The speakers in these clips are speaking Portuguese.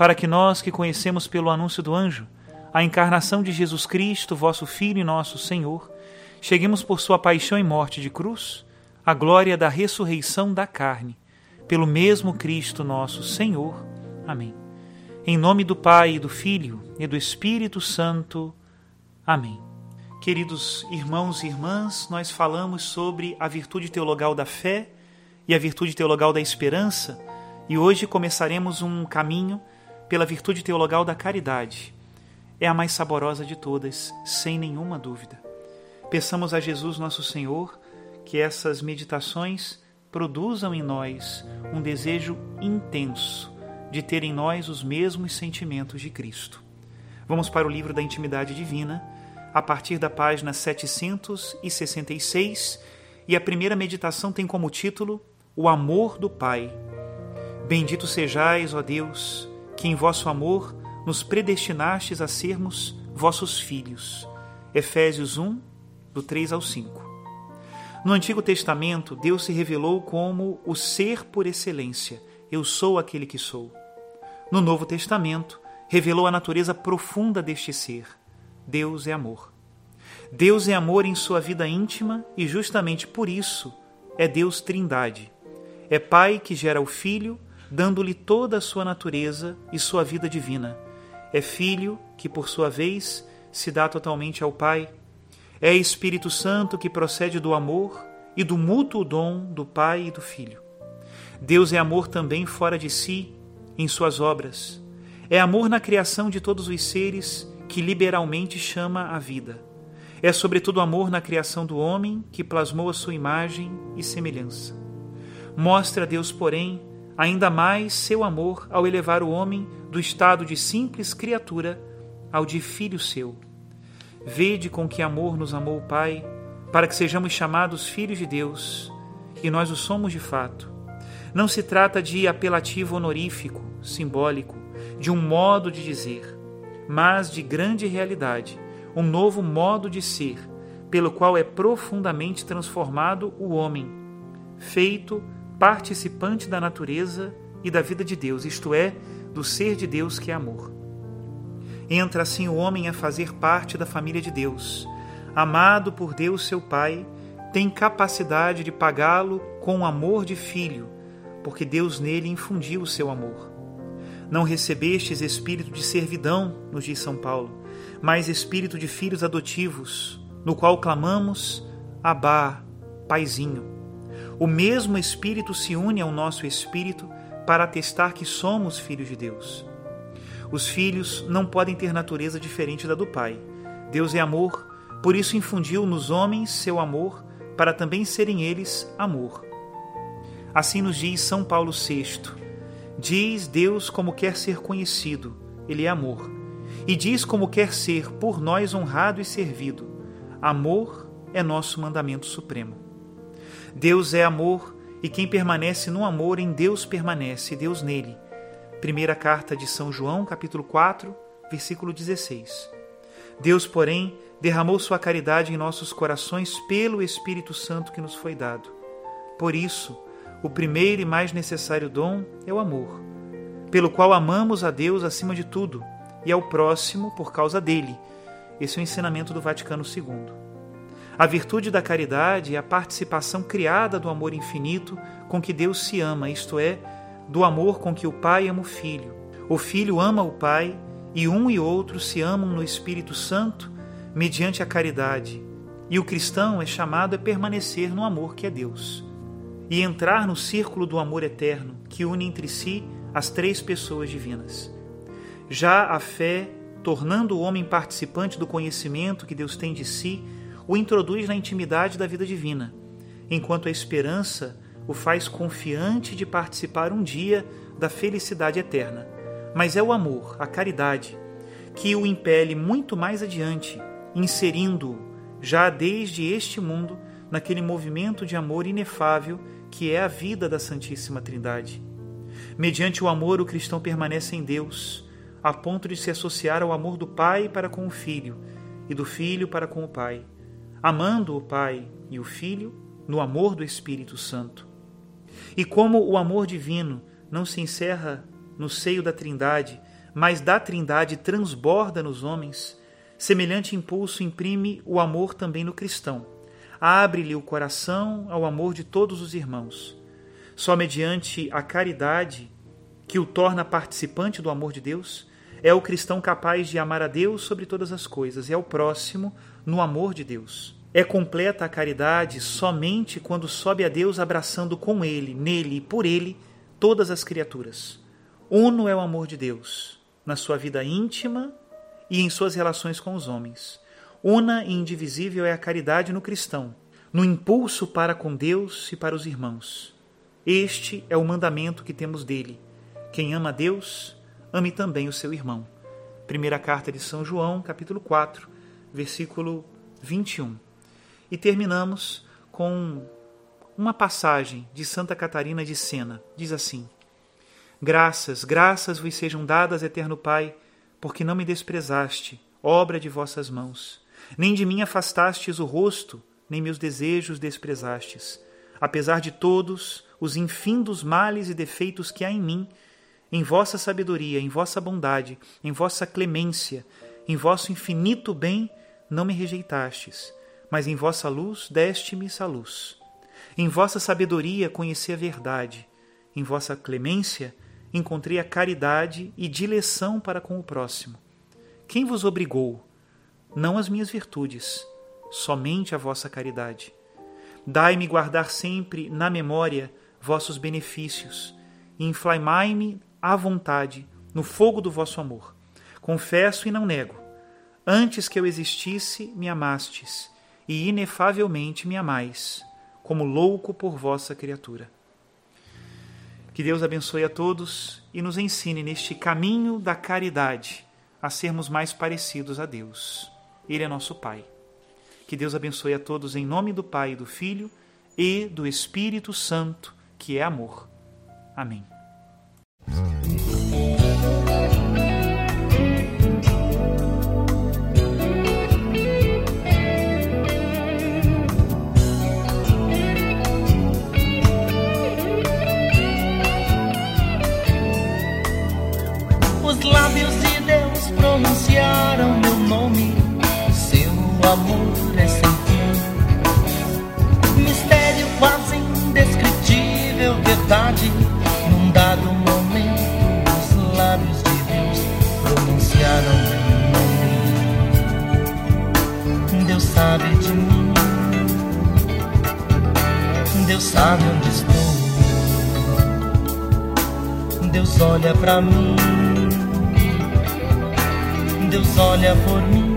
para que nós que conhecemos pelo anúncio do anjo a encarnação de Jesus Cristo, vosso Filho e nosso Senhor, cheguemos por sua paixão e morte de cruz à glória da ressurreição da carne, pelo mesmo Cristo nosso Senhor. Amém. Em nome do Pai, e do Filho e do Espírito Santo. Amém. Queridos irmãos e irmãs, nós falamos sobre a virtude teologal da fé e a virtude teologal da esperança, e hoje começaremos um caminho pela virtude teologal da caridade. É a mais saborosa de todas, sem nenhuma dúvida. Peçamos a Jesus nosso Senhor que essas meditações produzam em nós um desejo intenso de ter em nós os mesmos sentimentos de Cristo. Vamos para o livro da Intimidade Divina, a partir da página 766, e a primeira meditação tem como título O Amor do Pai. Bendito sejais, ó Deus, que em vosso amor nos predestinastes a sermos vossos filhos. Efésios 1, do 3 ao 5. No Antigo Testamento, Deus se revelou como o ser por excelência. Eu sou aquele que sou. No Novo Testamento, revelou a natureza profunda deste ser. Deus é amor. Deus é amor em sua vida íntima e justamente por isso é Deus Trindade. É Pai que gera o Filho dando-lhe toda a sua natureza e sua vida divina. É Filho que, por sua vez, se dá totalmente ao Pai. É Espírito Santo que procede do amor e do mútuo dom do Pai e do Filho. Deus é amor também fora de si, em suas obras. É amor na criação de todos os seres que liberalmente chama a vida. É sobretudo amor na criação do homem que plasmou a sua imagem e semelhança. Mostra Deus, porém, ainda mais seu amor ao elevar o homem do estado de simples criatura ao de filho seu. Vede com que amor nos amou o Pai, para que sejamos chamados filhos de Deus, e nós o somos de fato. Não se trata de apelativo honorífico, simbólico, de um modo de dizer, mas de grande realidade, um novo modo de ser, pelo qual é profundamente transformado o homem, feito participante da natureza e da vida de Deus, isto é, do ser de Deus que é amor. Entra assim o homem a fazer parte da família de Deus. Amado por Deus, seu Pai, tem capacidade de pagá-lo com amor de filho, porque Deus nele infundiu o seu amor. Não recebestes espírito de servidão, nos diz São Paulo, mas espírito de filhos adotivos, no qual clamamos: Abá, Paizinho. O mesmo Espírito se une ao nosso espírito para atestar que somos filhos de Deus. Os filhos não podem ter natureza diferente da do Pai. Deus é amor, por isso infundiu nos homens seu amor, para também serem eles amor. Assim nos diz São Paulo VI: Diz Deus como quer ser conhecido, Ele é amor. E diz como quer ser por nós honrado e servido. Amor é nosso mandamento supremo. Deus é amor e quem permanece no amor em Deus permanece, Deus nele. Primeira carta de São João, capítulo 4, versículo 16. Deus, porém, derramou sua caridade em nossos corações pelo Espírito Santo que nos foi dado. Por isso, o primeiro e mais necessário dom é o amor, pelo qual amamos a Deus acima de tudo e ao próximo por causa dele. Esse é o ensinamento do Vaticano II. A virtude da caridade é a participação criada do amor infinito com que Deus se ama, isto é, do amor com que o Pai ama o Filho. O Filho ama o Pai e um e outro se amam no Espírito Santo mediante a caridade. E o cristão é chamado a permanecer no amor que é Deus e entrar no círculo do amor eterno que une entre si as três pessoas divinas. Já a fé, tornando o homem participante do conhecimento que Deus tem de si, o introduz na intimidade da vida divina, enquanto a esperança o faz confiante de participar um dia da felicidade eterna. Mas é o amor, a caridade, que o impele muito mais adiante, inserindo-o já desde este mundo naquele movimento de amor inefável que é a vida da Santíssima Trindade. Mediante o amor, o cristão permanece em Deus, a ponto de se associar ao amor do Pai para com o Filho e do Filho para com o Pai, amando o Pai e o Filho no amor do Espírito Santo. E como o amor divino não se encerra no seio da Trindade, mas da Trindade transborda nos homens, semelhante impulso imprime o amor também no cristão abre-lhe o coração ao amor de todos os irmãos. Só mediante a caridade, que o torna participante do amor de Deus, é o cristão capaz de amar a Deus sobre todas as coisas e ao próximo no amor de Deus. É completa a caridade somente quando sobe a Deus abraçando com Ele, nele e por Ele todas as criaturas. Uno é o amor de Deus, na sua vida íntima e em suas relações com os homens. Una e indivisível é a caridade no cristão, no impulso para com Deus e para os irmãos. Este é o mandamento que temos dele. Quem ama a Deus, ame também o seu irmão. Primeira carta de São João, capítulo 4, versículo 21. E terminamos com uma passagem de Santa Catarina de Sena. Diz assim: Graças, graças vos sejam dadas, eterno Pai, porque não me desprezaste, obra de vossas mãos nem de mim afastastes o rosto, nem meus desejos desprezastes. Apesar de todos os infindos males e defeitos que há em mim, em vossa sabedoria, em vossa bondade, em vossa clemência, em vosso infinito bem, não me rejeitastes, mas em vossa luz deste-me a luz. Em vossa sabedoria conheci a verdade, em vossa clemência encontrei a caridade e dileção para com o próximo. Quem vos obrigou, não as minhas virtudes, somente a vossa caridade. Dai-me guardar sempre na memória vossos benefícios e inflamai-me à vontade no fogo do vosso amor. Confesso e não nego. Antes que eu existisse, me amastes, e inefavelmente me amais, como louco por vossa criatura. Que Deus abençoe a todos e nos ensine neste caminho da caridade a sermos mais parecidos a Deus. Ele é nosso Pai. Que Deus abençoe a todos em nome do Pai, do Filho e do Espírito Santo, que é amor. Amém. Amor é sem fim. Mistério quase indescritível, verdade. Num dado momento, os lábios de Deus pronunciaram meu nome. Deus sabe de mim. Deus sabe onde estou. Deus olha pra mim. Deus olha por mim.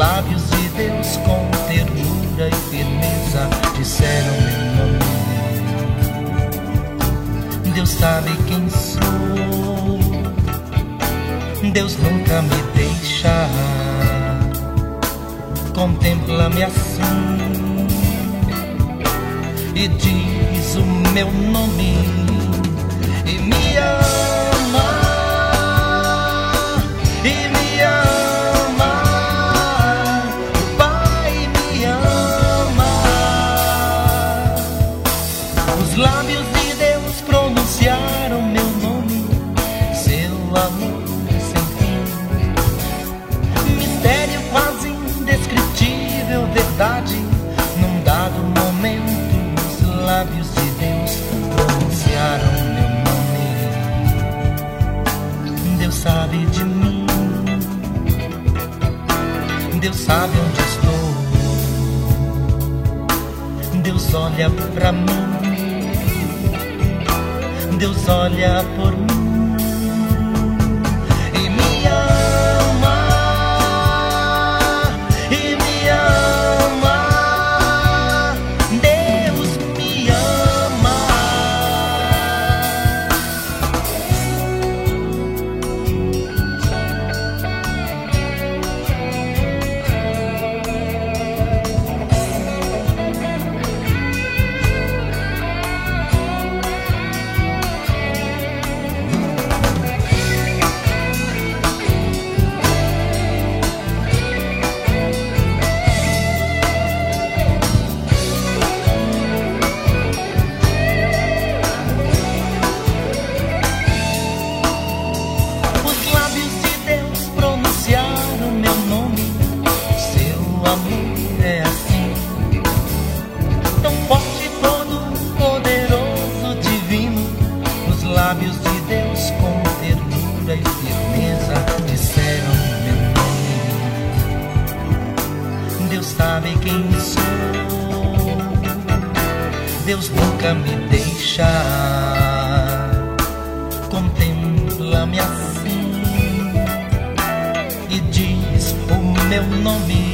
Lábios de Deus com ternura e firmeza disseram meu nome. Deus sabe quem sou. Deus nunca me deixa. Contempla-me assim e diz o meu nome e me ama e me pronunciaram meu nome seu amor sem fim mistério quase indescritível verdade num dado momento os lábios de Deus pronunciaram meu nome. Deus sabe de mim, Deus sabe onde estou. Deus olha pra mim, Deus olha por mim Deus nunca me deixa. Contempla-me assim e diz o meu nome